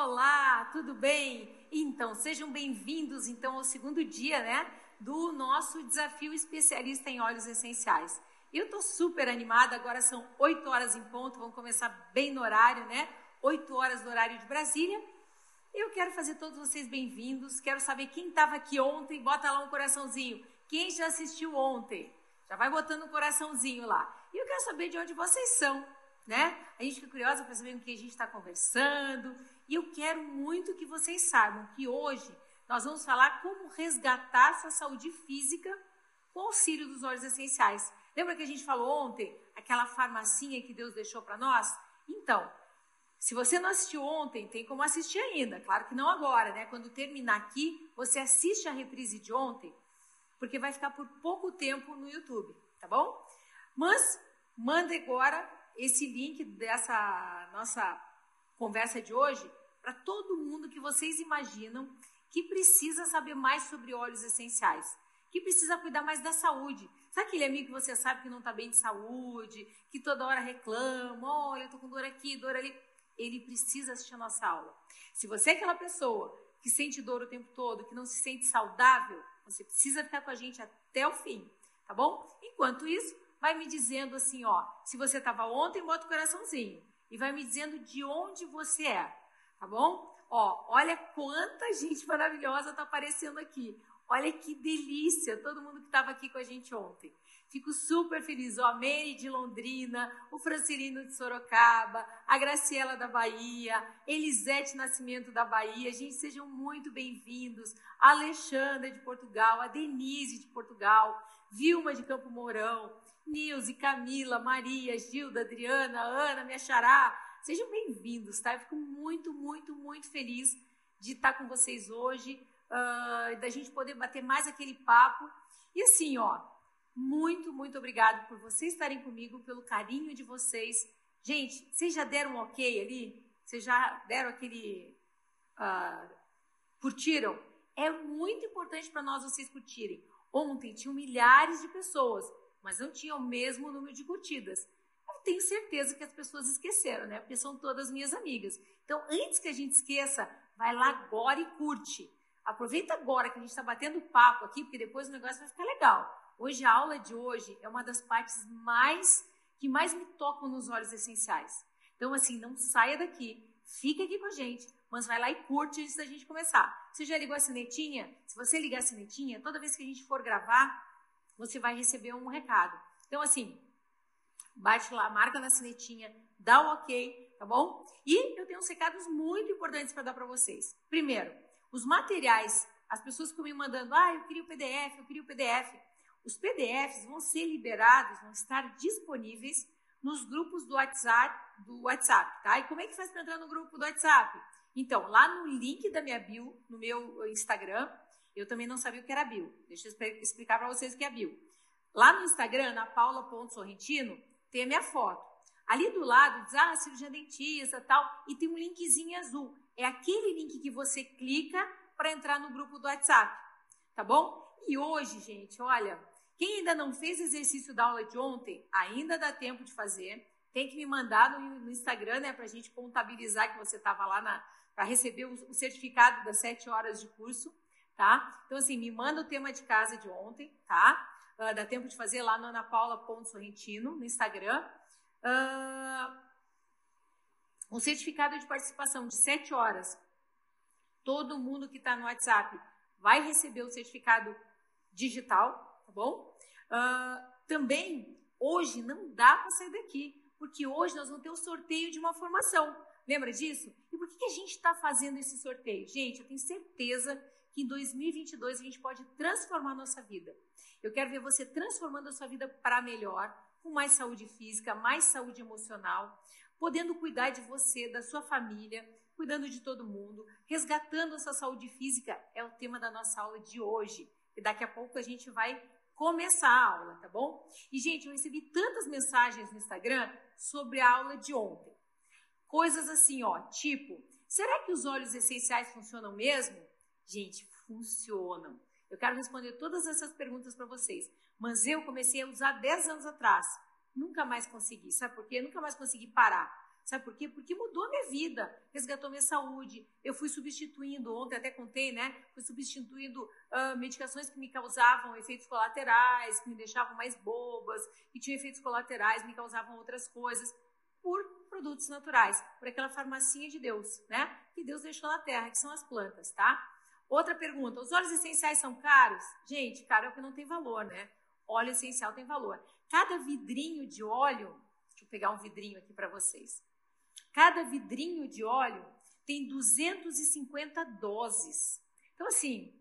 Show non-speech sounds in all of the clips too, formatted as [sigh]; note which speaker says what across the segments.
Speaker 1: Olá, tudo bem? Então, sejam bem-vindos então ao segundo dia, né, do nosso desafio especialista em óleos essenciais. Eu estou super animada, agora são 8 horas em ponto, vamos começar bem no horário, né? 8 horas do horário de Brasília. Eu quero fazer todos vocês bem-vindos, quero saber quem estava aqui ontem, bota lá um coraçãozinho. Quem já assistiu ontem? Já vai botando um coraçãozinho lá. E eu quero saber de onde vocês são, né? A gente fica curiosa para saber com quem a gente está conversando. E eu quero muito que vocês saibam que hoje nós vamos falar como resgatar sua saúde física com auxílio dos óleos essenciais. Lembra que a gente falou ontem aquela farmacinha que Deus deixou para nós? Então, se você não assistiu ontem, tem como assistir ainda. Claro que não agora, né? Quando terminar aqui, você assiste a reprise de ontem, porque vai ficar por pouco tempo no YouTube, tá bom? Mas manda agora esse link dessa nossa conversa de hoje para todo mundo que vocês imaginam que precisa saber mais sobre óleos essenciais, que precisa cuidar mais da saúde. Sabe aquele amigo que você sabe que não está bem de saúde, que toda hora reclama, olha, eu estou com dor aqui, dor ali. Ele precisa assistir a nossa aula. Se você é aquela pessoa que sente dor o tempo todo, que não se sente saudável, você precisa ficar com a gente até o fim, tá bom? Enquanto isso, vai me dizendo assim, ó, se você estava ontem, bota o coraçãozinho. E vai me dizendo de onde você é tá bom? Ó, olha quanta gente maravilhosa tá aparecendo aqui. Olha que delícia, todo mundo que estava aqui com a gente ontem. Fico super feliz. Ó, a Mary de Londrina, o Francilino de Sorocaba, a Graciela da Bahia, Elisete Nascimento da Bahia. Gente, sejam muito bem-vindos. A Alexandra de Portugal, a Denise de Portugal, Vilma de Campo Mourão, Nilce, Camila, Maria, Gilda, Adriana, Ana, minha xará, Sejam bem-vindos, tá? Eu fico muito, muito, muito feliz de estar com vocês hoje, uh, da gente poder bater mais aquele papo. E assim, ó, muito, muito obrigado por vocês estarem comigo, pelo carinho de vocês. Gente, vocês já deram um ok ali? Vocês já deram aquele. Uh, curtiram? É muito importante para nós vocês curtirem. Ontem tinham milhares de pessoas, mas não tinham o mesmo número de curtidas tenho certeza que as pessoas esqueceram, né? Porque são todas minhas amigas. Então, antes que a gente esqueça, vai lá agora e curte. Aproveita agora que a gente está batendo papo aqui, porque depois o negócio vai ficar legal. Hoje, a aula de hoje é uma das partes mais que mais me tocam nos olhos essenciais. Então, assim, não saia daqui, fica aqui com a gente, mas vai lá e curte antes da gente começar. Você já ligou a sinetinha? Se você ligar a sinetinha, toda vez que a gente for gravar, você vai receber um recado. Então, assim, bate lá, marca na sinetinha, dá o um ok, tá bom? E eu tenho uns recados muito importantes para dar para vocês. Primeiro, os materiais, as pessoas ficam me mandando, ah, eu queria o PDF, eu queria o PDF. Os PDFs vão ser liberados, vão estar disponíveis nos grupos do WhatsApp, do WhatsApp, tá? E como é que faz para entrar no grupo do WhatsApp? Então, lá no link da minha bio, no meu Instagram, eu também não sabia o que era bio. Deixa eu explicar para vocês o que é bio. Lá no Instagram, na paula.sorrentino, tem a minha foto. Ali do lado diz, ah, cirurgia dentista tal, e tem um linkzinho azul. É aquele link que você clica para entrar no grupo do WhatsApp, tá bom? E hoje, gente, olha, quem ainda não fez exercício da aula de ontem, ainda dá tempo de fazer. Tem que me mandar no, Instagram, né, para a gente contabilizar que você estava lá para receber o, o certificado das sete horas de curso, tá? Então, assim, me manda o tema de casa de ontem, tá? Uh, dá tempo de fazer lá no anapaula.sorrentino, no Instagram. Uh, um certificado de participação de 7 horas. Todo mundo que está no WhatsApp vai receber o certificado digital, tá bom? Uh, também, hoje, não dá para sair daqui, porque hoje nós vamos ter o um sorteio de uma formação. Lembra disso? E por que, que a gente está fazendo esse sorteio? Gente, eu tenho certeza que em 2022 a gente pode transformar nossa vida. Eu quero ver você transformando a sua vida para melhor, com mais saúde física, mais saúde emocional, podendo cuidar de você, da sua família, cuidando de todo mundo, resgatando a sua saúde física, é o tema da nossa aula de hoje. E daqui a pouco a gente vai começar a aula, tá bom? E, gente, eu recebi tantas mensagens no Instagram sobre a aula de ontem. Coisas assim, ó, tipo, será que os óleos essenciais funcionam mesmo? Gente, funcionam. Eu quero responder todas essas perguntas para vocês. Mas eu comecei a usar 10 anos atrás. Nunca mais consegui. Sabe por quê? Nunca mais consegui parar. Sabe por quê? Porque mudou minha vida, resgatou minha saúde. Eu fui substituindo, ontem até contei, né? Fui substituindo uh, medicações que me causavam efeitos colaterais, que me deixavam mais bobas, que tinham efeitos colaterais, me causavam outras coisas, por produtos naturais, por aquela farmacinha de Deus, né? Que Deus deixou na terra, que são as plantas, tá? Outra pergunta: os óleos essenciais são caros? Gente, caro é o que não tem valor, né? Óleo essencial tem valor. Cada vidrinho de óleo, deixa eu pegar um vidrinho aqui para vocês. Cada vidrinho de óleo tem 250 doses. Então, assim,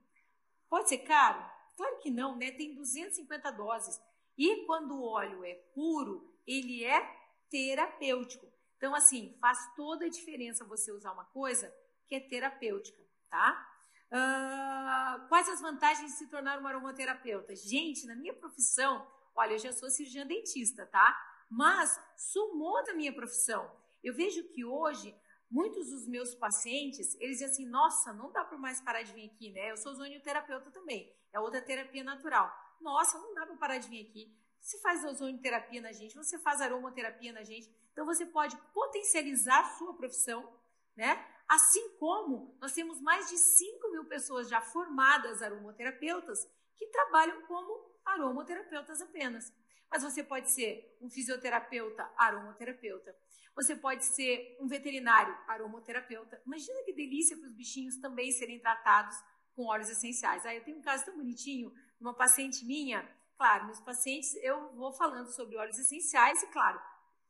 Speaker 1: pode ser caro? Claro que não, né? Tem 250 doses. E quando o óleo é puro, ele é terapêutico. Então, assim, faz toda a diferença você usar uma coisa que é terapêutica, tá? Uh, quais as vantagens de se tornar um aromaterapeuta? Gente, na minha profissão, olha, eu já sou cirurgiã dentista, tá? Mas sumou da minha profissão. Eu vejo que hoje muitos dos meus pacientes, eles dizem assim, nossa, não dá para mais parar de vir aqui, né? Eu sou ozonioterapeuta também, é outra terapia natural. Nossa, não dá para parar de vir aqui. Você faz ozonioterapia na gente, você faz aromaterapia na gente, então você pode potencializar a sua profissão, né? Assim como nós temos mais de 5 mil pessoas já formadas aromaterapeutas que trabalham como aromaterapeutas apenas. Mas você pode ser um fisioterapeuta aromaterapeuta, você pode ser um veterinário aromoterapeuta. Imagina que delícia para os bichinhos também serem tratados com óleos essenciais. Aí eu tenho um caso tão bonitinho, uma paciente minha. Claro, meus pacientes, eu vou falando sobre óleos essenciais e, claro,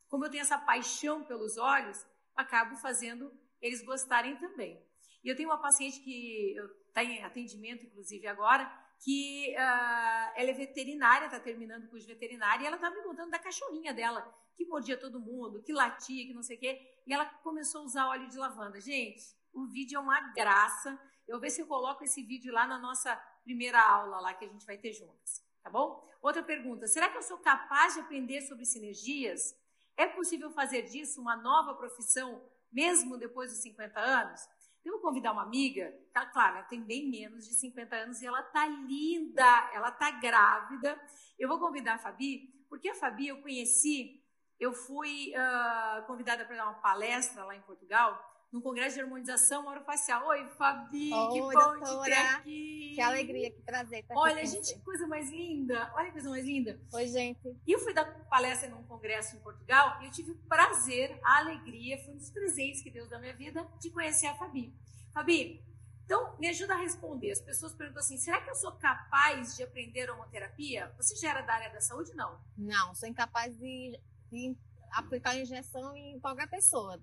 Speaker 1: como eu tenho essa paixão pelos óleos, acabo fazendo eles gostarem também. E eu tenho uma paciente que está em atendimento, inclusive agora, que uh, ela é veterinária, está terminando o curso de veterinária, e ela está me contando da cachorrinha dela, que mordia todo mundo, que latia, que não sei o quê. E ela começou a usar óleo de lavanda. Gente, o vídeo é uma graça. Eu vou ver se eu coloco esse vídeo lá na nossa primeira aula lá que a gente vai ter juntas, tá bom? Outra pergunta: será que eu sou capaz de aprender sobre sinergias? É possível fazer disso uma nova profissão mesmo depois dos 50 anos? Eu vou convidar uma amiga, tá, claro, ela tem bem menos de 50 anos e ela tá linda, ela tá grávida. Eu vou convidar a Fabi, porque a Fabi eu conheci eu fui uh, convidada para dar uma palestra lá em Portugal, no Congresso de Harmonização Orofacial. Oi, Fabi, Oi, que bom doutora. te ter aqui.
Speaker 2: Que alegria que prazer estar
Speaker 1: Olha, aqui gente, que coisa mais linda. Olha que coisa mais linda.
Speaker 2: Oi, gente.
Speaker 1: E eu fui dar palestra num congresso em Portugal e eu tive o prazer, a alegria, foi um dos presentes que Deus deu na minha vida, de conhecer a Fabi. Fabi, então, me ajuda a responder. As pessoas perguntam assim: será que eu sou capaz de aprender aromaterapia? Você já era da área da saúde? Não.
Speaker 2: Não, sou incapaz de de aplicar injeção em qualquer pessoa.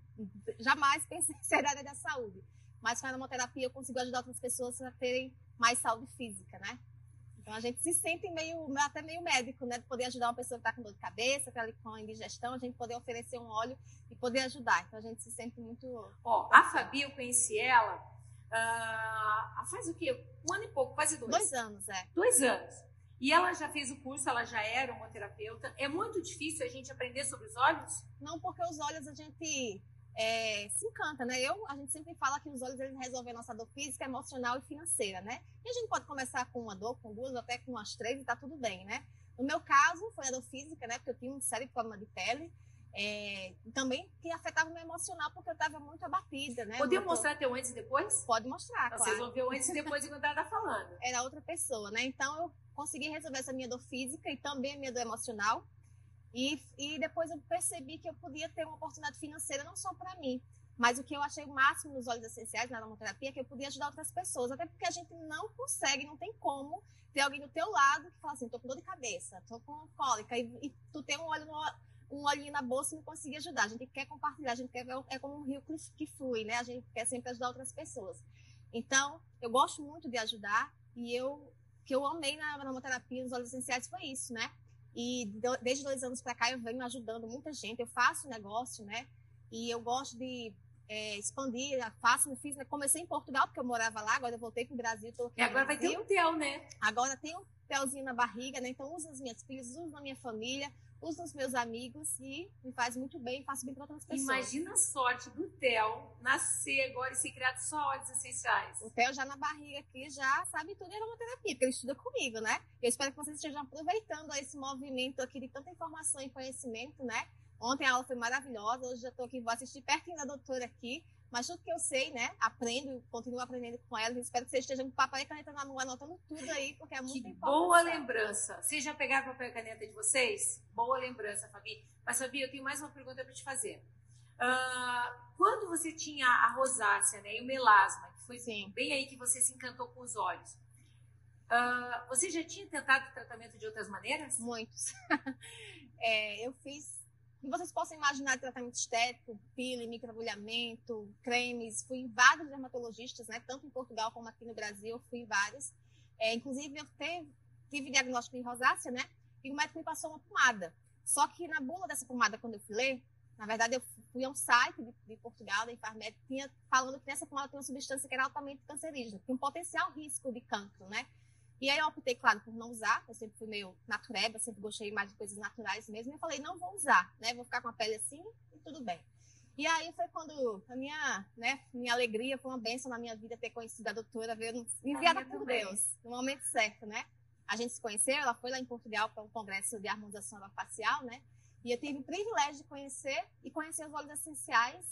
Speaker 2: Jamais pensei em ser da área da saúde. Mas com a hemoterapia eu consigo ajudar outras pessoas a terem mais saúde física, né? Então a gente se sente meio, até meio médico, né? De poder ajudar uma pessoa que está com dor de cabeça, que está com indigestão, a gente poder oferecer um óleo e poder ajudar. Então a gente se sente muito.
Speaker 1: Ó, a Fabi, eu conheci ela uh, faz o quê? Um ano e pouco, quase dois.
Speaker 2: Dois anos, é.
Speaker 1: Dois anos. E ela já fez o curso, ela já era uma terapeuta. É muito difícil a gente aprender sobre os olhos?
Speaker 2: Não, porque os olhos a gente é, se encanta, né? Eu, a gente sempre fala que os olhos eles resolvem a nossa dor física, emocional e financeira, né? E a gente pode começar com uma dor, com duas, até com umas três e tá tudo bem, né? No meu caso, foi a dor física, né? Porque eu tinha um sério problema de pele. É, também que afetava o meu emocional porque eu estava muito abatida, né?
Speaker 1: Podia mostrar teu antes e depois?
Speaker 2: Pode mostrar,
Speaker 1: então, claro. Vocês vão ver o antes e depois enquanto ela tá falando. [laughs]
Speaker 2: Era outra pessoa, né? Então eu consegui resolver essa minha dor física e também a minha dor emocional. E, e depois eu percebi que eu podia ter uma oportunidade financeira não só para mim, mas o que eu achei o máximo nos óleos essenciais na aromaterapia é que eu podia ajudar outras pessoas, até porque a gente não consegue, não tem como ter alguém do teu lado que fala assim, tô com dor de cabeça, tô com cólica, e, e tu tem um óleo no, um olhinho na bolsa e não conseguir ajudar. A gente quer compartilhar, a gente quer é como um rio que flui, né? A gente quer sempre ajudar outras pessoas. Então, eu gosto muito de ajudar e eu que eu amei na aromaterapia nos óleos essenciais foi isso, né? E desde dois anos para cá eu venho ajudando muita gente. Eu faço negócio, né? E eu gosto de é, expandir, faço, fiz, né? comecei em Portugal, porque eu morava lá, agora eu voltei para o Brasil.
Speaker 1: e agora vai ter um tel, né?
Speaker 2: Agora tem um telzinho na barriga, né? Então uso as minhas filhas, uso na minha família, uso nos meus amigos e me faz muito bem, faço bem para outras pessoas.
Speaker 1: Imagina a sorte do Theo nascer agora e ser criado só óleos essenciais.
Speaker 2: O Theo já na barriga aqui já sabe tudo em aromaterapia, porque ele estuda comigo, né? Eu espero que vocês estejam aproveitando esse movimento aqui de tanta informação e conhecimento, né? Ontem a aula foi maravilhosa, hoje já estou aqui, vou assistir pertinho da doutora aqui. Mas tudo que eu sei, né? Aprendo, continuo aprendendo com ela. Espero que vocês estejam com papel e caneta na mão, anotando tudo aí, porque é muito que importante.
Speaker 1: Boa lembrança. Vocês já pegaram papel e caneta de vocês? Boa lembrança, Fabi. Mas, Fabi, eu tenho mais uma pergunta para te fazer. Uh, quando você tinha a rosácea né, e o melasma, que foi Sim. bem aí que você se encantou com os olhos, uh, você já tinha tentado tratamento de outras maneiras?
Speaker 2: Muitos. [laughs] é, eu fiz que vocês possam imaginar tratamento estético, peeling, microagulhamento, cremes. Fui em vários dermatologistas, né? Tanto em Portugal como aqui no Brasil, fui em vários. É, inclusive, eu teve, tive diagnóstico de rosácea, né? E o médico me passou uma pomada. Só que na bula dessa pomada, quando eu fui ler, na verdade, eu fui a um site de, de Portugal, da Infarmed, tinha, falando que nessa pomada tem uma substância que era altamente cancerígena, tem um potencial risco de cancro, né? E aí eu optei, claro, por não usar. Eu sempre fui meio natureba, sempre gostei mais de coisas naturais mesmo. E eu falei, não vou usar, né? Vou ficar com a pele assim e tudo bem. E aí foi quando a minha, né, minha alegria foi uma benção na minha vida ter conhecido a doutora, ver, enviada por Deus, no momento certo, né? A gente se conheceu, ela foi lá em Portugal para um congresso de harmonização facial, né? E eu tive o privilégio de conhecer e conhecer os óleos essenciais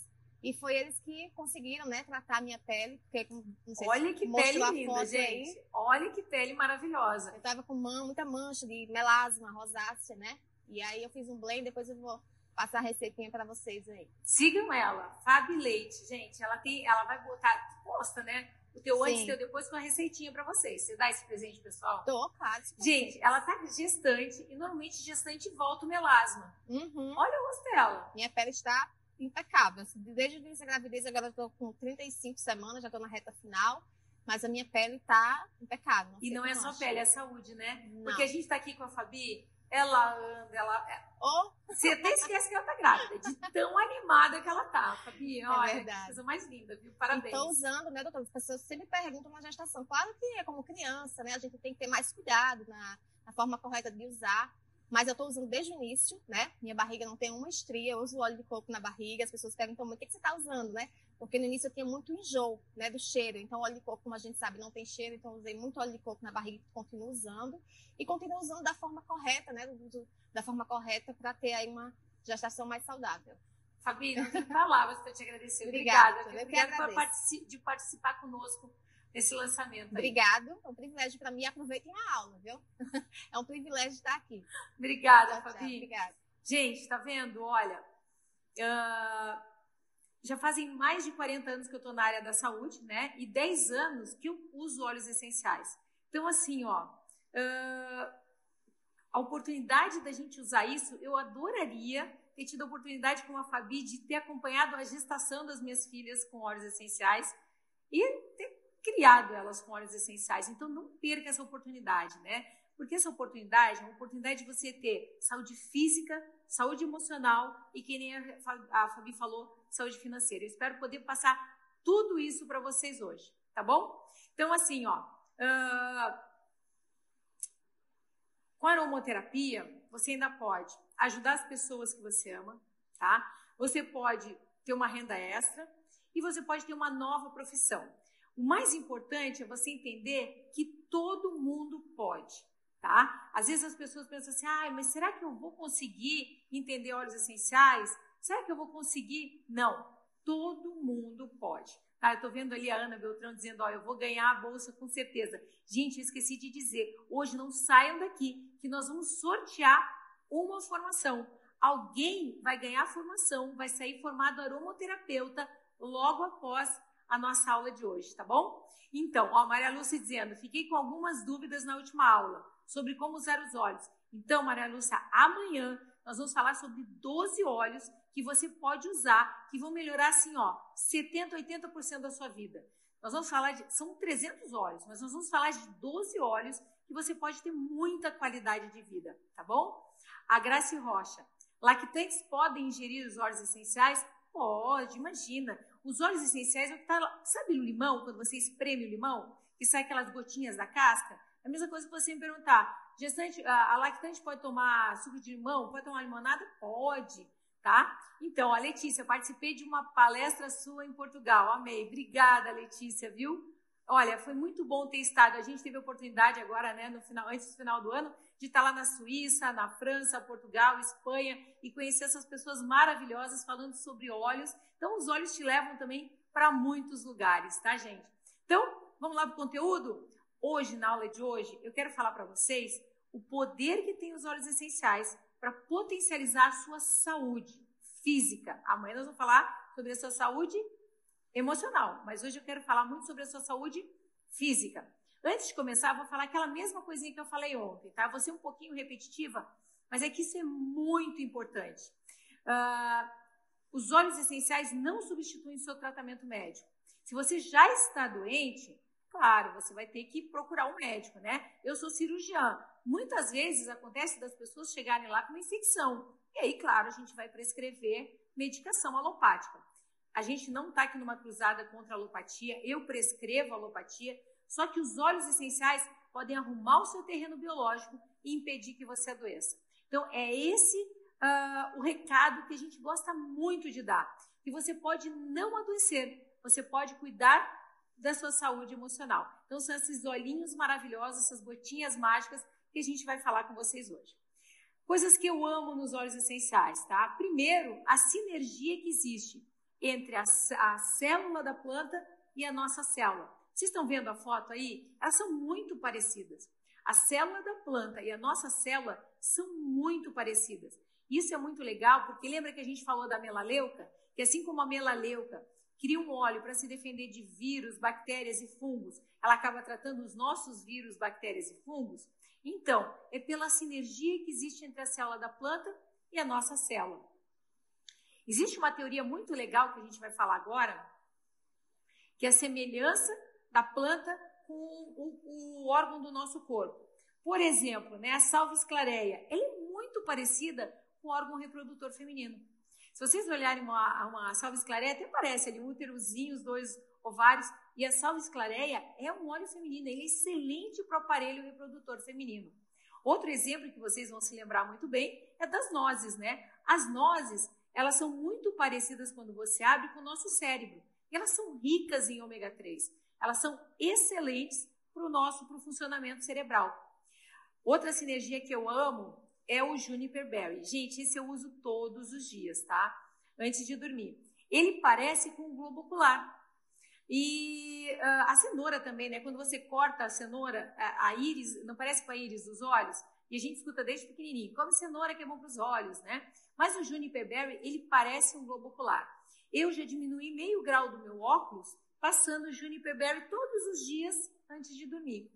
Speaker 2: e foi eles que conseguiram, né, tratar a minha pele. Porque,
Speaker 1: não sei Olha que pele linda, gente. Aí. Olha que pele maravilhosa.
Speaker 2: Eu tava com muita mancha de melasma, rosácea, né? E aí eu fiz um blend, depois eu vou passar a receitinha para vocês aí.
Speaker 1: Sigam ela, Fabi Leite, gente. Ela tem, ela vai botar, posta, né? O teu Sim. antes e o teu depois com a receitinha para vocês. Você dá esse presente, pessoal?
Speaker 2: Tô, claro.
Speaker 1: Gente, ela tá gestante e normalmente gestante volta o melasma. Uhum. Olha o rosto dela.
Speaker 2: Minha pele está impecável. Assim, desde o início da gravidez, agora tô com 35 semanas, já tô na reta final. Mas a minha pele tá impecável.
Speaker 1: Não e não é só pele, é saúde, né? Não. Porque a gente tá aqui com a Fabi, ela anda, ela. Oh. Você até esquece que ela tá grávida, de tão animada que ela tá, Fabi. É olha, verdade. coisa mais linda, viu? Parabéns.
Speaker 2: Estou usando, né, doutora? As pessoas sempre perguntam na gestação. Claro que é como criança, né? A gente tem que ter mais cuidado na, na forma correta de usar. Mas eu estou usando desde o início, né? Minha barriga não tem uma estria, eu uso óleo de coco na barriga. As pessoas perguntam muito, o que, que você está usando, né? Porque no início eu tinha muito enjoo, né? Do cheiro. Então, óleo de coco, como a gente sabe, não tem cheiro. Então, eu usei muito óleo de coco na barriga e continuo usando. E continuo usando da forma correta, né? Do, da forma correta para ter aí uma gestação mais saudável.
Speaker 1: Fabi, não tem palavras para te agradecer. Obrigada. Obrigada, Obrigada por participar, de participar conosco esse lançamento. Aí.
Speaker 2: Obrigado, é um privilégio para mim. Aproveitem a aula, viu? [laughs] É um privilégio estar aqui.
Speaker 1: Obrigada, tchau, Fabi. Obrigada. Gente, tá vendo? Olha, uh, já fazem mais de 40 anos que eu estou na área da saúde, né? E 10 anos que eu uso óleos essenciais. Então, assim, ó, uh, a oportunidade da gente usar isso, eu adoraria ter tido a oportunidade com a Fabi de ter acompanhado a gestação das minhas filhas com óleos essenciais e ter criado elas com óleos essenciais. Então não perca essa oportunidade, né? Porque essa oportunidade é uma oportunidade de você ter saúde física, saúde emocional e, que nem a Fabi falou, saúde financeira. Eu espero poder passar tudo isso para vocês hoje, tá bom? Então, assim, ó, uh, com aromoterapia, você ainda pode ajudar as pessoas que você ama, tá? Você pode ter uma renda extra e você pode ter uma nova profissão. O mais importante é você entender que todo mundo pode, tá? Às vezes as pessoas pensam assim, ah, mas será que eu vou conseguir entender óleos essenciais? Será que eu vou conseguir? Não, todo mundo pode. Tá, eu tô vendo ali a Ana Beltrão dizendo, ó, eu vou ganhar a bolsa com certeza. Gente, eu esqueci de dizer, hoje não saiam daqui, que nós vamos sortear uma formação. Alguém vai ganhar a formação, vai sair formado aromoterapeuta logo após a nossa aula de hoje, tá bom? Então, ó, Maria Lúcia dizendo, fiquei com algumas dúvidas na última aula sobre como usar os óleos. Então, Maria Lúcia, amanhã nós vamos falar sobre 12 óleos que você pode usar, que vão melhorar assim, ó, 70, 80% da sua vida. Nós vamos falar de, são 300 óleos, mas nós vamos falar de 12 óleos que você pode ter muita qualidade de vida, tá bom? A Grace Rocha, lactantes podem ingerir os óleos essenciais? Pode, imagina. Os óleos essenciais é o que está lá. Sabe o limão, quando você espreme o limão, que sai aquelas gotinhas da casca? É a mesma coisa que você me perguntar. Gestante, a, a lactante pode tomar suco de limão? Pode tomar limonada? Pode, tá? Então, a Letícia, participei de uma palestra sua em Portugal. Amei. Obrigada, Letícia, viu? Olha, foi muito bom ter estado. A gente teve a oportunidade agora, né, no final, antes do final do ano, de estar lá na Suíça, na França, Portugal, Espanha e conhecer essas pessoas maravilhosas falando sobre olhos. Então, os olhos te levam também para muitos lugares, tá, gente? Então, vamos lá para o conteúdo? Hoje, na aula de hoje, eu quero falar para vocês o poder que tem os óleos essenciais para potencializar a sua saúde física. Amanhã nós vamos falar sobre a sua saúde emocional, mas hoje eu quero falar muito sobre a sua saúde física. Antes de começar, vou falar aquela mesma coisinha que eu falei ontem, tá? Vou ser um pouquinho repetitiva, mas é que isso é muito importante. Uh, os óleos essenciais não substituem o seu tratamento médico. Se você já está doente, claro, você vai ter que procurar um médico, né? Eu sou cirurgiã. Muitas vezes acontece das pessoas chegarem lá com uma infecção. E aí, claro, a gente vai prescrever medicação alopática. A gente não está aqui numa cruzada contra a alopatia, eu prescrevo alopatia, só que os óleos essenciais podem arrumar o seu terreno biológico e impedir que você adoeça. Então, é esse uh, o recado que a gente gosta muito de dar. Que você pode não adoecer, você pode cuidar da sua saúde emocional. Então, são esses olhinhos maravilhosos, essas gotinhas mágicas que a gente vai falar com vocês hoje. Coisas que eu amo nos óleos essenciais, tá? Primeiro, a sinergia que existe entre a, a célula da planta e a nossa célula. Vocês estão vendo a foto aí? Elas são muito parecidas. A célula da planta e a nossa célula são muito parecidas. Isso é muito legal, porque lembra que a gente falou da melaleuca? Que assim como a melaleuca cria um óleo para se defender de vírus, bactérias e fungos, ela acaba tratando os nossos vírus, bactérias e fungos. Então, é pela sinergia que existe entre a célula da planta e a nossa célula. Existe uma teoria muito legal que a gente vai falar agora, que é a semelhança da planta com o, o órgão do nosso corpo. Por exemplo, né, a salva esclareia, ela é muito parecida com o órgão reprodutor feminino. Se vocês olharem uma, uma salva esclareia, até parece ali um úterozinho, os dois ovários. E a salva esclareia é um óleo feminino, ele é excelente para o aparelho reprodutor feminino. Outro exemplo que vocês vão se lembrar muito bem é das nozes, né? As nozes, elas são muito parecidas quando você abre com o nosso cérebro. E elas são ricas em ômega 3. Elas são excelentes para o nosso pro funcionamento cerebral. Outra sinergia que eu amo é o Juniper Berry. Gente, esse eu uso todos os dias, tá? Antes de dormir. Ele parece com um globo ocular. E uh, a cenoura também, né? Quando você corta a cenoura, a, a, íris, não parece com a íris dos olhos? E a gente escuta desde pequenininho, come cenoura que é bom para os olhos, né? Mas o Juniper Berry, ele parece um globo ocular. Eu já diminui meio grau do meu óculos passando Juniper Berry todos os dias antes de dormir,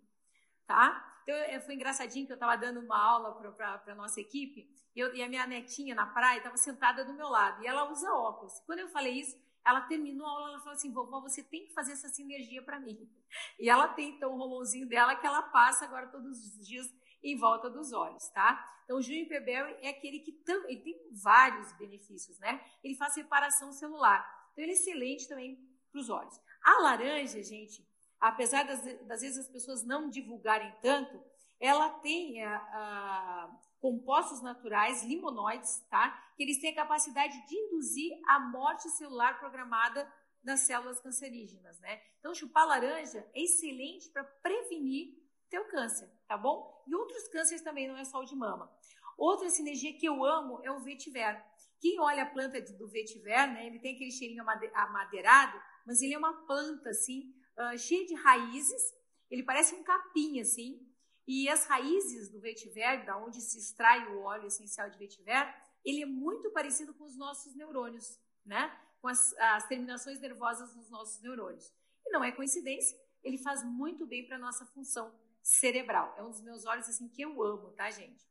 Speaker 1: tá? Então, foi engraçadinho que eu estava dando uma aula para a nossa equipe e, eu, e, a minha netinha na praia estava sentada do meu lado e ela usa óculos. Quando eu falei isso, ela terminou a aula, ela falou assim, vovó, você tem que fazer essa sinergia para mim. [laughs] E ela tem, então, o rolãozinho dela que ela passa agora todos os dias em volta dos olhos, tá? Então, o Juniper Berry é aquele que tam, ele tem vários benefícios, né? Ele faz reparação celular. Então, ele é excelente também para os olhos. A laranja, gente, apesar das, das vezes as pessoas não divulgarem tanto, ela tem a, a, compostos naturais, limonoides, tá? Que eles têm a capacidade de induzir a morte celular programada das células cancerígenas, né? Então, chupar laranja é excelente para prevenir teu câncer, tá bom? E outros cânceres também, não é só o de mama. Outra sinergia que eu amo é o vetiver. Quem olha a planta do vetiver, né? Ele tem aquele cheirinho amadeirado, mas ele é uma planta, assim, uh, cheia de raízes. Ele parece um capim, assim. E as raízes do vetiver, da onde se extrai o óleo essencial de vetiver, ele é muito parecido com os nossos neurônios, né? Com as, as terminações nervosas dos nossos neurônios. E não é coincidência, ele faz muito bem para a nossa função cerebral. É um dos meus olhos assim que eu amo, tá, gente?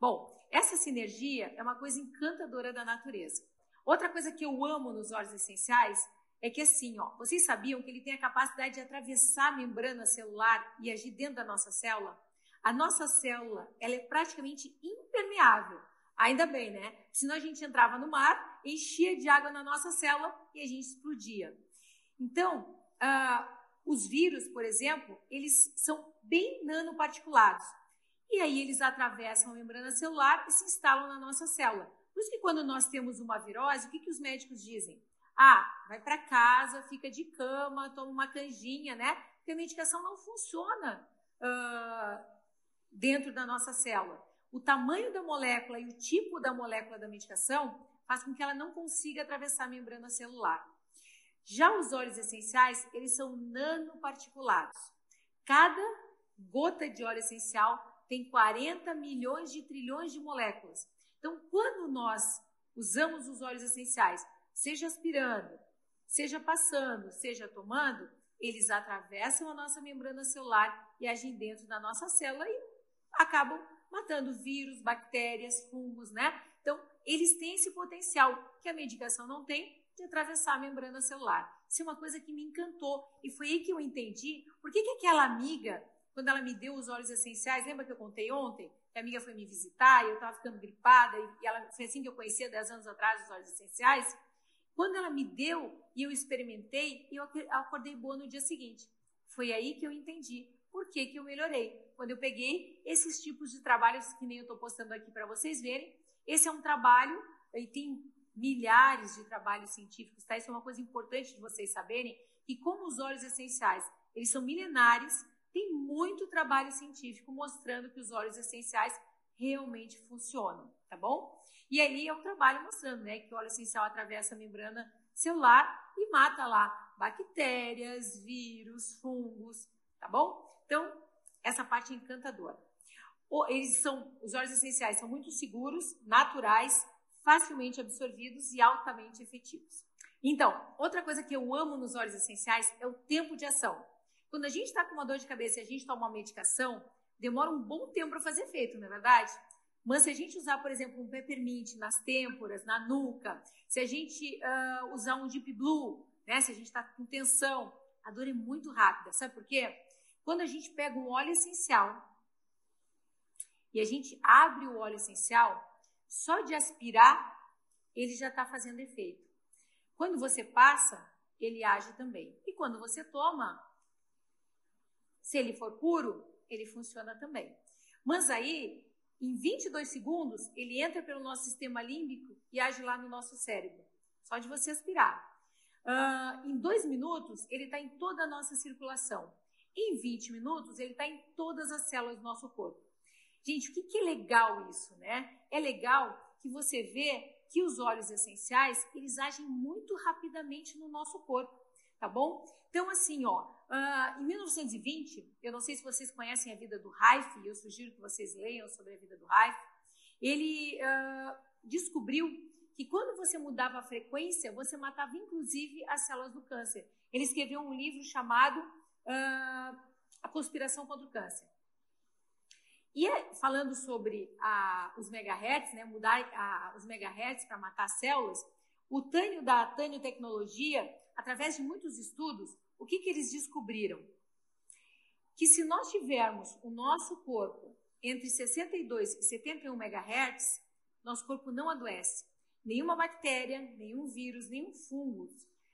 Speaker 1: Bom, essa sinergia é uma coisa encantadora da natureza. Outra coisa que eu amo nos óleos essenciais é que assim, ó, vocês sabiam que ele tem a capacidade de atravessar a membrana celular e agir dentro da nossa célula? A nossa célula, ela é praticamente impermeável. Ainda bem, né? Senão a gente entrava no mar, enchia de água na nossa célula e a gente explodia. Então, uh, os vírus, por exemplo, eles são bem nanoparticulados. E aí eles atravessam a membrana celular e se instalam na nossa célula. Por isso que quando nós temos uma virose, o que, que os médicos dizem? Ah, vai para casa, fica de cama, toma uma canjinha, né? Porque a medicação não funciona uh, dentro da nossa célula. O tamanho da molécula e o tipo da molécula da medicação faz com que ela não consiga atravessar a membrana celular. Já os óleos essenciais, eles são nanoparticulados. Cada gota de óleo essencial tem 40 milhões de trilhões de moléculas. Então, quando nós usamos os óleos essenciais, seja aspirando, seja passando, seja tomando, eles atravessam a nossa membrana celular e agem dentro da nossa célula e acabam matando vírus, bactérias, fungos, né? Então, eles têm esse potencial que a medicação não tem de atravessar a membrana celular. Isso é uma coisa que me encantou e foi aí que eu entendi por que, que aquela amiga, quando ela me deu os óleos essenciais, lembra que eu contei ontem? Que a amiga foi me visitar e eu estava ficando gripada e ela foi assim que eu conhecia 10 anos atrás os óleos essenciais. Quando ela me deu e eu experimentei, eu acordei boa no dia seguinte. Foi aí que eu entendi por que, que eu melhorei. Quando eu peguei esses tipos de trabalhos que nem eu estou postando aqui para vocês verem, esse é um trabalho, e tem milhares de trabalhos científicos, tá? Isso é uma coisa importante de vocês saberem, e como os óleos essenciais, eles são milenares, tem muito trabalho científico mostrando que os óleos essenciais realmente funcionam, tá bom? E ali é um trabalho mostrando, né, que o óleo essencial atravessa a membrana celular e mata lá bactérias, vírus, fungos, tá bom? Então, essa parte é encantadora. Eles são, os óleos essenciais são muito seguros, naturais, facilmente absorvidos e altamente efetivos. Então, outra coisa que eu amo nos óleos essenciais é o tempo de ação. Quando a gente está com uma dor de cabeça e a gente toma uma medicação, demora um bom tempo para fazer efeito, não é verdade? Mas se a gente usar, por exemplo, um peppermint nas têmporas, na nuca, se a gente uh, usar um deep blue, né, se a gente está com tensão, a dor é muito rápida. Sabe por quê? Quando a gente pega um óleo essencial e a gente abre o óleo essencial, só de aspirar, ele já está fazendo efeito. Quando você passa, ele age também. E quando você toma, se ele for puro, ele funciona também. Mas aí, em 22 segundos, ele entra pelo nosso sistema límbico e age lá no nosso cérebro. Só de você aspirar. Uh, em dois minutos, ele está em toda a nossa circulação. Em 20 minutos, ele está em todas as células do nosso corpo. Gente, o que, que é legal isso, né? É legal que você vê que os óleos essenciais, eles agem muito rapidamente no nosso corpo, tá bom? Então, assim, ó, uh, em 1920, eu não sei se vocês conhecem a vida do Reif, eu sugiro que vocês leiam sobre a vida do Reif, ele uh, descobriu que quando você mudava a frequência, você matava inclusive as células do câncer. Ele escreveu um livro chamado uh, a conspiração contra o câncer. E é, falando sobre a, os megahertz, né, mudar a, os megahertz para matar células, o Tânio da Tânio Tecnologia, através de muitos estudos, o que, que eles descobriram? Que se nós tivermos o nosso corpo entre 62 e 71 megahertz, nosso corpo não adoece. Nenhuma bactéria, nenhum vírus, nenhum fungo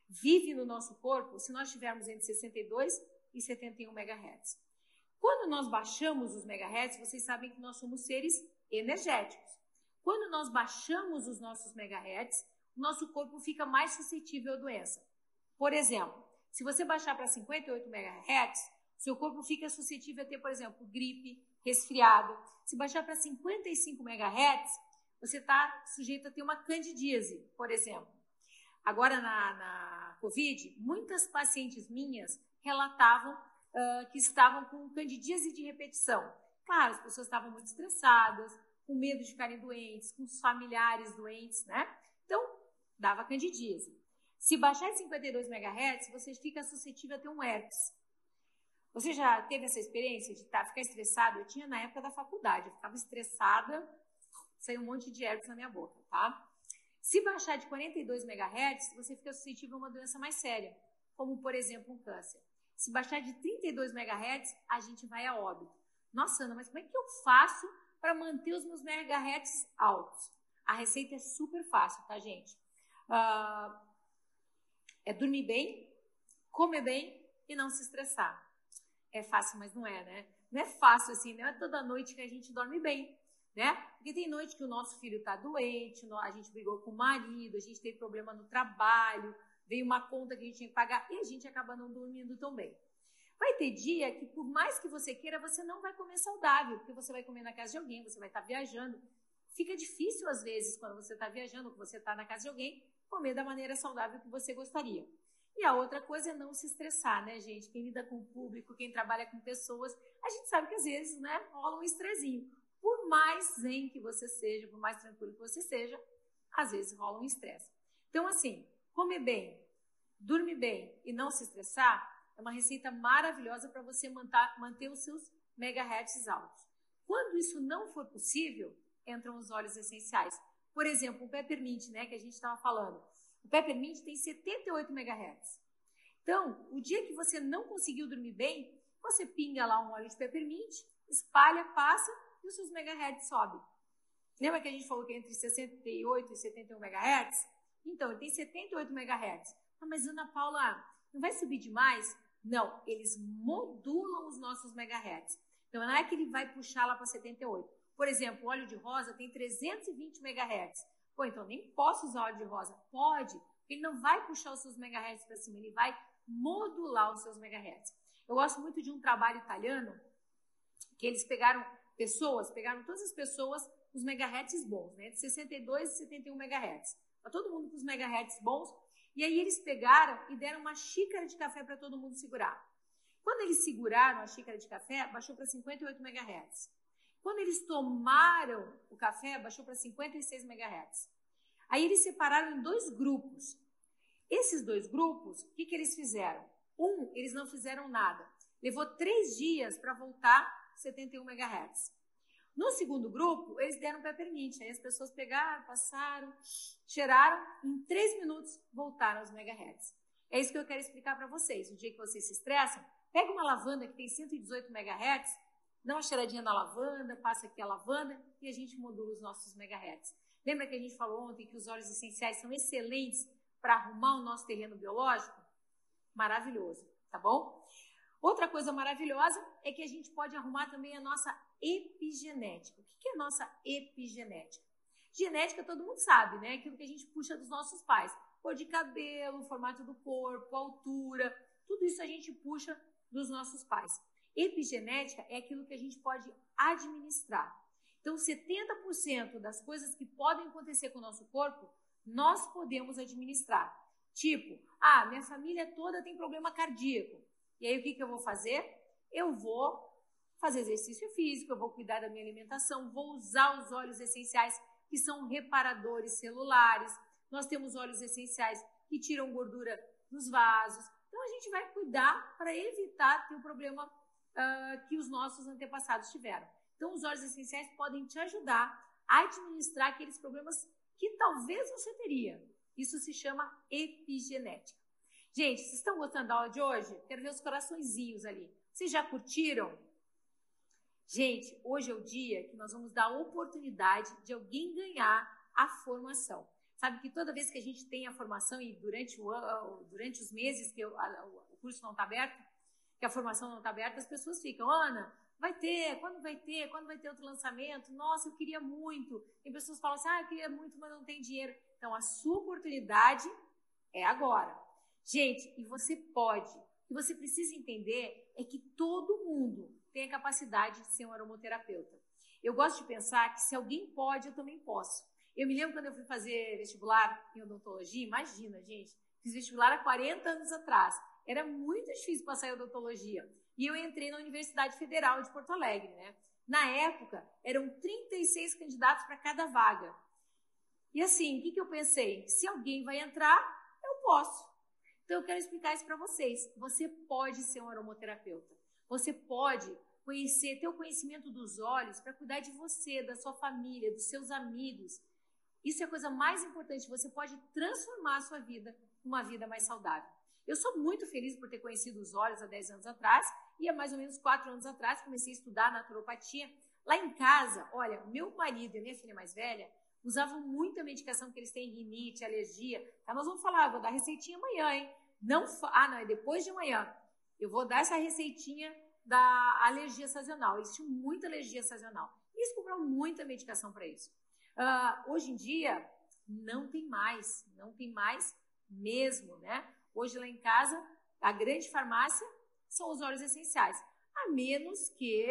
Speaker 1: vive no nosso corpo se nós tivermos entre 62 e 71 MHz. Quando nós baixamos os megahertz, vocês sabem que nós somos seres energéticos. Quando nós baixamos os nossos megahertz, o nosso corpo fica mais suscetível à doença. Por exemplo, se você baixar para 58 MHz, seu corpo fica suscetível a ter, por exemplo, gripe, resfriado. Se baixar para 55 MHz, você está sujeito a ter uma candidíase, por exemplo. Agora, na, na Covid, muitas pacientes minhas relatavam uh, que estavam com candidíase de repetição. Claro, as pessoas estavam muito estressadas, com medo de ficarem doentes, com os familiares doentes, né? Então, dava candidíase. Se baixar de 52 MHz, você fica suscetível a ter um herpes. Você já teve essa experiência de tá, ficar estressado? Eu tinha na época da faculdade, eu ficava estressada, saiu um monte de herpes na minha boca, tá? Se baixar de 42 MHz, você fica suscetível a uma doença mais séria, como por exemplo um câncer. Se baixar de 32 MHz, a gente vai a óbito. Nossa, Ana, mas como é que eu faço para manter os meus megahertz altos? A receita é super fácil, tá, gente? Uh, é dormir bem, comer bem e não se estressar. É fácil, mas não é, né? Não é fácil assim, não é toda noite que a gente dorme bem, né? Porque tem noite que o nosso filho está doente, a gente brigou com o marido, a gente teve problema no trabalho, veio uma conta que a gente tinha que pagar e a gente acaba não dormindo tão bem. Vai ter dia que, por mais que você queira, você não vai comer saudável, porque você vai comer na casa de alguém, você vai estar viajando. Fica difícil, às vezes, quando você está viajando, que você está na casa de alguém, comer da maneira saudável que você gostaria. E a outra coisa é não se estressar, né, gente? Quem lida com o público, quem trabalha com pessoas, a gente sabe que às vezes, né, rola um estressinho. Por mais zen que você seja, por mais tranquilo que você seja, às vezes rola um estresse. Então, assim, comer bem, dormir bem e não se estressar é uma receita maravilhosa para você manter, manter os seus megahertz altos. Quando isso não for possível, entram os óleos essenciais. Por exemplo, o peppermint, né, que a gente estava falando. O peppermint tem 78 MHz. Então, o dia que você não conseguiu dormir bem, você pinga lá um óleo de peppermint, espalha, passa e os seus megahertz sobem. Lembra que a gente falou que é entre 68 e 71 MHz? Então, ele tem 78 MHz. Ah, mas Ana Paula, não vai subir demais? Não, eles modulam os nossos megahertz. Então, não é que ele vai puxar lá para 78. Por exemplo, óleo de rosa tem 320 MHz. Pô, então nem posso usar óleo de rosa. Pode, ele não vai puxar os seus megahertz para cima, ele vai modular os seus megahertz. Eu gosto muito de um trabalho italiano que eles pegaram pessoas, pegaram todas as pessoas os megahertz bons, né? De 62 e 71 megahertz. Para todo mundo com os megahertz bons. E aí eles pegaram e deram uma xícara de café para todo mundo segurar. Quando eles seguraram a xícara de café, baixou para 58 megahertz. Quando eles tomaram o café, baixou para 56 MHz. Aí eles separaram em dois grupos. Esses dois grupos, o que, que eles fizeram? Um, eles não fizeram nada. Levou três dias para voltar 71 MHz. No segundo grupo, eles deram peppermint. Aí as pessoas pegaram, passaram, cheiraram, em três minutos voltaram aos megahertz. É isso que eu quero explicar para vocês. O dia que vocês se estressam, pega uma lavanda que tem 118 megahertz dá uma cheiradinha na lavanda, passa aqui a lavanda e a gente modula os nossos megahertz. Lembra que a gente falou ontem que os óleos essenciais são excelentes para arrumar o nosso terreno biológico? Maravilhoso, tá bom? Outra coisa maravilhosa é que a gente pode arrumar também a nossa epigenética. O que é a nossa epigenética? Genética todo mundo sabe, né? Aquilo que a gente puxa dos nossos pais. Cor de cabelo, formato do corpo, altura, tudo isso a gente puxa dos nossos pais. Epigenética é aquilo que a gente pode administrar. Então, 70% das coisas que podem acontecer com o nosso corpo, nós podemos administrar. Tipo, ah, minha família toda tem problema cardíaco. E aí o que, que eu vou fazer? Eu vou fazer exercício físico, eu vou cuidar da minha alimentação, vou usar os óleos essenciais que são reparadores celulares. Nós temos óleos essenciais que tiram gordura dos vasos. Então a gente vai cuidar para evitar ter o um problema uh, que os nossos antepassados tiveram. Então, os óleos essenciais podem te ajudar a administrar aqueles problemas que talvez você teria. Isso se chama epigenética. Gente, vocês estão gostando da aula de hoje? Quero ver os coraçõezinhos ali. Vocês já curtiram? Gente, hoje é o dia que nós vamos dar a oportunidade de alguém ganhar a formação. Sabe que toda vez que a gente tem a formação e durante, o, durante os meses que o, a, o curso não está aberto, que a formação não está aberta, as pessoas ficam, Ana, vai ter, quando vai ter, quando vai ter outro lançamento? Nossa, eu queria muito. Tem pessoas que falam assim, ah, eu queria muito, mas não tem dinheiro. Então, a sua oportunidade é agora. Gente, e você pode. O que você precisa entender é que todo mundo tem a capacidade de ser um aromoterapeuta. Eu gosto de pensar que se alguém pode, eu também posso. Eu me lembro quando eu fui fazer vestibular em odontologia, imagina, gente, fiz vestibular há 40 anos atrás. Era muito difícil passar em odontologia. E eu entrei na Universidade Federal de Porto Alegre, né? Na época, eram 36 candidatos para cada vaga. E assim, o que, que eu pensei? Se alguém vai entrar, eu posso. Então, eu quero explicar isso para vocês. Você pode ser um aromoterapeuta. Você pode conhecer, ter o conhecimento dos olhos para cuidar de você, da sua família, dos seus amigos. Isso é a coisa mais importante. Você pode transformar a sua vida numa vida mais saudável. Eu sou muito feliz por ter conhecido os olhos há 10 anos atrás e há mais ou menos 4 anos atrás comecei a estudar naturopatia. Lá em casa, olha, meu marido e minha filha mais velha usavam muita medicação porque eles têm rinite, alergia. Tá, nós vamos falar, vou dar receitinha amanhã, hein? Não, ah, não, é depois de amanhã. Eu vou dar essa receitinha da alergia sazonal. Eles tinham muita alergia sazonal. Eles compraram muita medicação para isso. Uh, hoje em dia, não tem mais, não tem mais mesmo, né? Hoje lá em casa, a grande farmácia são os óleos essenciais. A menos que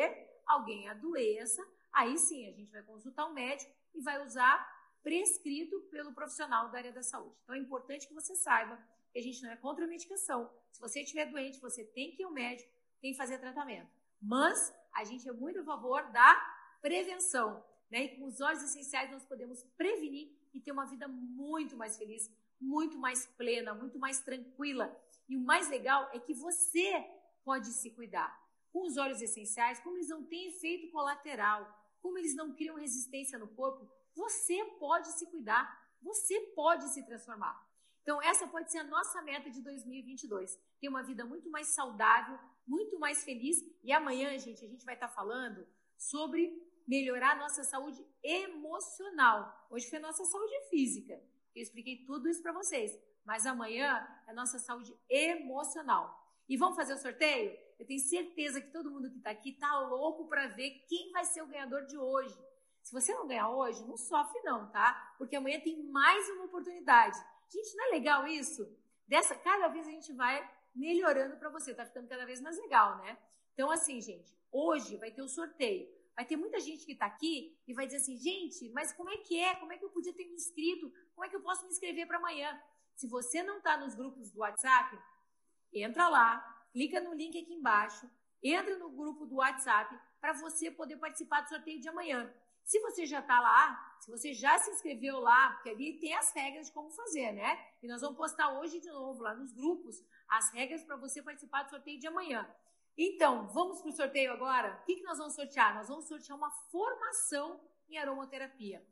Speaker 1: alguém adoeça, aí sim a gente vai consultar um médico e vai usar prescrito pelo profissional da área da saúde. Então é importante que você saiba que a gente não é contra a medicação. Se você estiver doente, você tem que ir ao médico, tem que fazer tratamento. Mas a gente é muito a favor da prevenção. Né? E com os óleos essenciais nós podemos prevenir e ter uma vida muito mais feliz, muito mais plena, muito mais tranquila. E o mais legal é que você pode se cuidar. Com os óleos essenciais, como eles não têm efeito colateral, como eles não criam resistência no corpo, você pode se cuidar, você pode se transformar. Então, essa pode ser a nossa meta de 2022. Ter uma vida muito mais saudável, muito mais feliz. E amanhã, gente, a gente vai estar falando sobre melhorar a nossa saúde emocional. Hoje foi a nossa saúde física. Eu expliquei tudo isso para vocês. Mas amanhã é nossa saúde emocional. E vamos fazer o sorteio? Eu tenho certeza que todo mundo que está aqui está louco para ver quem vai ser o ganhador de hoje. Se você não ganhar hoje, não sofre não, tá? Porque amanhã tem mais uma oportunidade. Gente, não é legal isso? Dessa, cada vez a gente vai melhorando para você, tá ficando cada vez mais legal, né? Então, assim, gente, hoje vai ter o sorteio. Vai ter muita gente que está aqui e vai dizer assim, gente, mas como é que é? Como é que eu podia ter me inscrito? Como é que eu posso me inscrever para amanhã? Se você não está nos grupos do WhatsApp, entra lá, clica no link aqui embaixo, entra no grupo do WhatsApp para você poder participar do sorteio de amanhã. Se você já está lá, se você já se inscreveu lá, porque ali tem as regras de como fazer, né? E nós vamos postar hoje de novo lá nos grupos as regras para você participar do sorteio de amanhã. Então, vamos para o sorteio agora? O que, que nós vamos sortear? Nós vamos sortear uma formação em aromaterapia.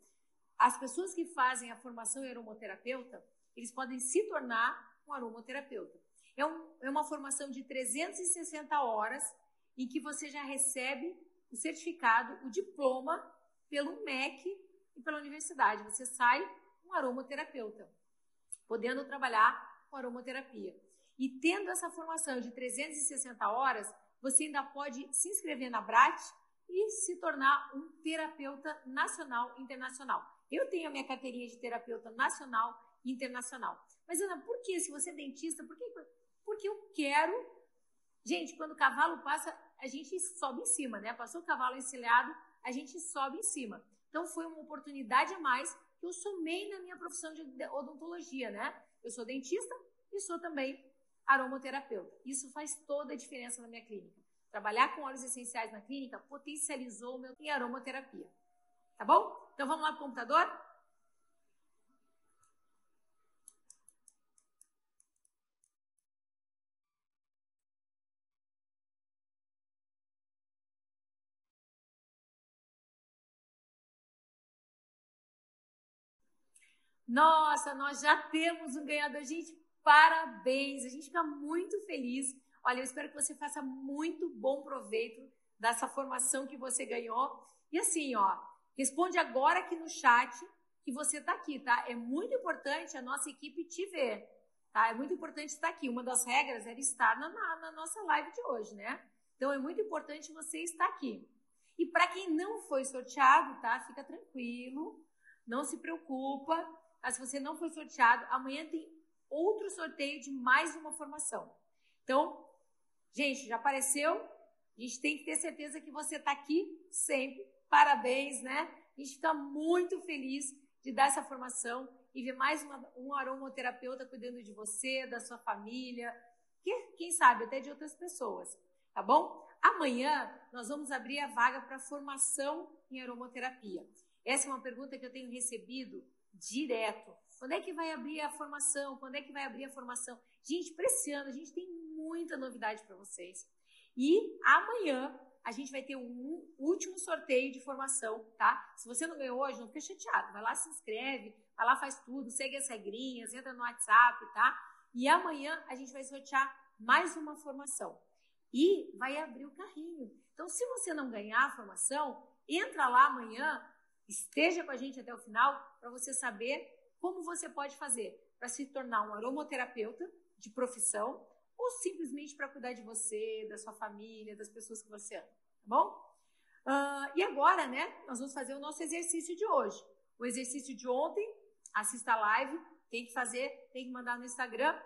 Speaker 1: As pessoas que fazem a formação em aromaterapeuta, eles podem se tornar um aromaterapeuta. É, um, é uma formação de 360 horas em que você já recebe o certificado, o diploma pelo MEC e pela universidade. Você sai um aromaterapeuta, podendo trabalhar com aromaterapia. E tendo essa formação de 360 horas, você ainda pode se inscrever na BRAT e se tornar um terapeuta nacional e internacional. Eu tenho a minha carteirinha de terapeuta nacional e internacional. Mas, Ana, por que? Se você é dentista, por que? Porque eu quero. Gente, quando o cavalo passa, a gente sobe em cima, né? Passou o cavalo encilhado, a gente sobe em cima. Então foi uma oportunidade a mais que eu somei na minha profissão de odontologia, né? Eu sou dentista e sou também aromaterapeuta. Isso faz toda a diferença na minha clínica. Trabalhar com óleos essenciais na clínica potencializou o meu em aromaterapia. Tá bom? Então vamos lá pro computador? Nossa, nós já temos um ganhador. Gente, parabéns! A gente fica muito feliz. Olha, eu espero que você faça muito bom proveito dessa formação que você ganhou. E assim, ó, responde agora aqui no chat que você está aqui, tá? É muito importante a nossa equipe te ver, tá? É muito importante estar aqui. Uma das regras era estar na, na, na nossa live de hoje, né? Então é muito importante você estar aqui. E para quem não foi sorteado, tá? Fica tranquilo, não se preocupa. Mas se você não foi sorteado, amanhã tem outro sorteio de mais uma formação. Então, gente, já apareceu? A gente tem que ter certeza que você está aqui sempre. Parabéns, né? A gente fica muito feliz de dar essa formação e ver mais uma, um aromaterapeuta cuidando de você, da sua família, que, quem sabe até de outras pessoas, tá bom? Amanhã nós vamos abrir a vaga para formação em aromaterapia. Essa é uma pergunta que eu tenho recebido direto. Quando é que vai abrir a formação? Quando é que vai abrir a formação? Gente, para esse ano a gente tem muita novidade para vocês. E amanhã a gente vai ter um último sorteio de formação, tá? Se você não ganhou hoje, não fica chateado. Vai lá, se inscreve, vai lá, faz tudo, segue as regrinhas, entra no WhatsApp, tá? E amanhã a gente vai sortear mais uma formação. E vai abrir o carrinho. Então, se você não ganhar a formação, entra lá amanhã Esteja com a gente até o final para você saber como você pode fazer para se tornar um aromaterapeuta de profissão ou simplesmente para cuidar de você, da sua família, das pessoas que você ama, tá bom? Uh, e agora, né, nós vamos fazer o nosso exercício de hoje. O exercício de ontem, assista a live, tem que fazer, tem que mandar no Instagram.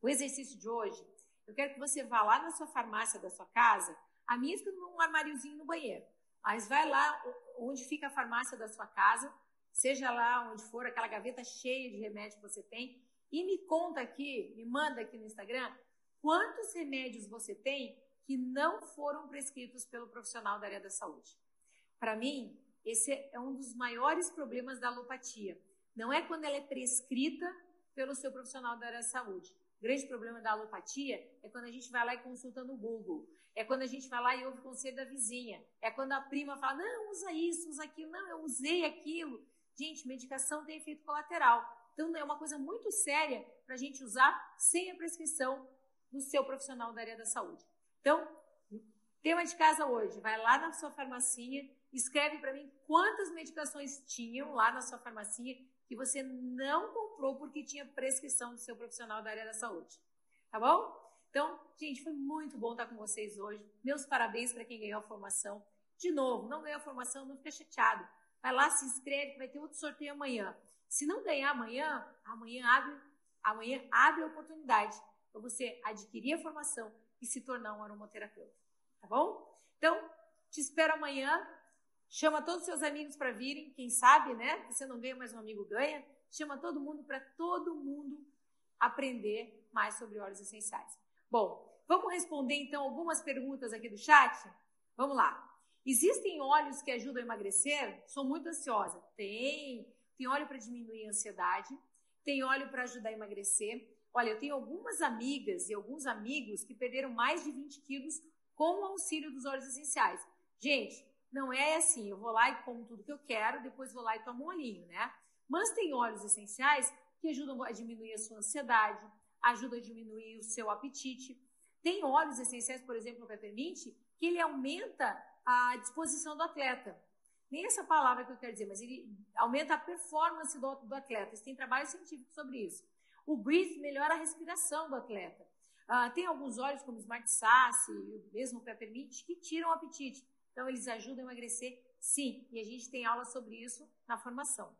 Speaker 1: O exercício de hoje, Eu quero que você vá lá na sua farmácia da sua casa. A minha fica num armáriozinho no banheiro. Mas vai lá onde fica a farmácia da sua casa, seja lá onde for, aquela gaveta cheia de remédio que você tem, e me conta aqui, me manda aqui no Instagram, quantos remédios você tem que não foram prescritos pelo profissional da área da saúde. Para mim, esse é um dos maiores problemas da alopatia. Não é quando ela é prescrita pelo seu profissional da área da saúde. O grande problema da alopatia é quando a gente vai lá e consulta no Google. É quando a gente vai lá e ouve o conselho da vizinha. É quando a prima fala, não, usa isso, usa aquilo. Não, eu usei aquilo. Gente, medicação tem efeito colateral. Então, é uma coisa muito séria para a gente usar sem a prescrição do seu profissional da área da saúde. Então, tema de casa hoje, vai lá na sua farmacinha, escreve para mim quantas medicações tinham lá na sua farmacia que você não comprou porque tinha prescrição do seu profissional da área da saúde. Tá bom? Então, gente, foi muito bom estar com vocês hoje. Meus parabéns para quem ganhou a formação. De novo, não ganhou a formação, não fica chateado. Vai lá, se inscreve, vai ter outro sorteio amanhã. Se não ganhar amanhã, amanhã abre, amanhã abre a oportunidade para você adquirir a formação e se tornar um aromaterapeuta. Tá bom? Então, te espero amanhã. Chama todos os seus amigos para virem, quem sabe, né? Você não ganha, mas um amigo ganha. Chama todo mundo para todo mundo aprender mais sobre óleos essenciais. Bom, vamos responder então algumas perguntas aqui do chat? Vamos lá. Existem óleos que ajudam a emagrecer? Sou muito ansiosa. Tem. Tem óleo para diminuir a ansiedade, tem óleo para ajudar a emagrecer, Olha, eu tenho algumas amigas e alguns amigos que perderam mais de 20 quilos com o auxílio dos óleos essenciais. Gente, não é assim, eu vou lá e como tudo que eu quero, depois vou lá e tomo um olhinho, né? Mas tem óleos essenciais que ajudam a diminuir a sua ansiedade, ajudam a diminuir o seu apetite. Tem óleos essenciais, por exemplo, no peppermint, que ele aumenta a disposição do atleta. Nem essa palavra que eu quero dizer, mas ele aumenta a performance do, do atleta. Tem trabalho científico sobre isso. O Breathe melhora a respiração do atleta. Ah, tem alguns óleos, como Smart Sass e mesmo o Peppermint, que tiram o apetite. Então, eles ajudam a emagrecer, sim. E a gente tem aula sobre isso na formação.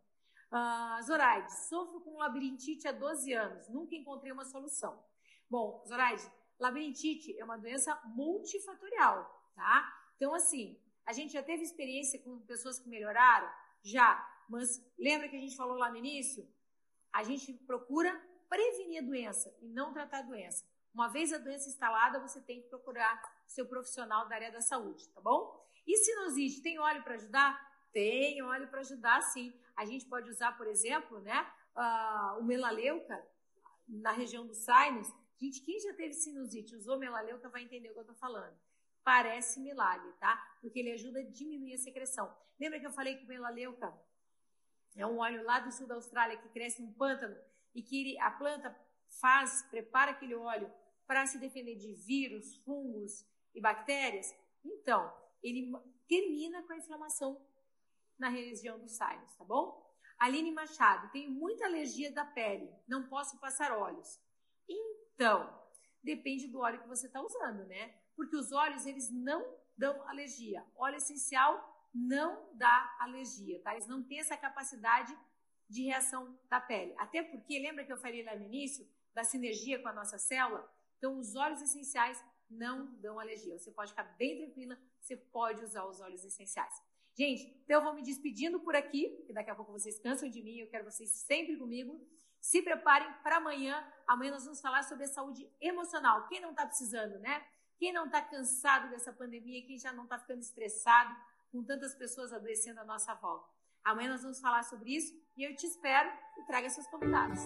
Speaker 1: Ah, Zoraide, sofro com labirintite há 12 anos. Nunca encontrei uma solução. Bom, Zoraide, labirintite é uma doença multifatorial, tá? Então, assim, a gente já teve experiência com pessoas que melhoraram? Já. Mas lembra que a gente falou lá no início? A gente procura prevenir a doença e não tratar a doença. Uma vez a doença instalada, você tem que procurar seu profissional da área da saúde, tá bom? E sinusite, tem óleo para ajudar? Tem óleo para ajudar, sim. A gente pode usar, por exemplo, né, uh, o melaleuca na região do sinus. Gente, quem já teve sinusite, usou melaleuca, vai entender o que eu estou falando. Parece milagre, tá? Porque ele ajuda a diminuir a secreção. Lembra que eu falei que o melaleuca é um óleo lá do sul da Austrália que cresce no pântano e que a planta faz, prepara aquele óleo para se defender de vírus, fungos e bactérias, então ele termina com a inflamação na região dos sinus, tá bom? Aline Machado, tenho muita alergia da pele, não posso passar óleos. Então, depende do óleo que você está usando, né? Porque os óleos, eles não dão alergia. Óleo essencial não dá alergia, tá? Eles não têm essa capacidade de reação da pele. Até porque, lembra que eu falei lá no início da sinergia com a nossa célula? Então, os óleos essenciais não dão alergia. Você pode ficar bem tranquila, você pode usar os óleos essenciais. Gente, então eu vou me despedindo por aqui, porque daqui a pouco vocês cansam de mim, eu quero vocês sempre comigo. Se preparem para amanhã. Amanhã nós vamos falar sobre a saúde emocional. Quem não está precisando, né? Quem não está cansado dessa pandemia, quem já não está ficando estressado com tantas pessoas adoecendo à nossa volta. Amanhã nós vamos falar sobre isso e eu te espero e traga seus convidados.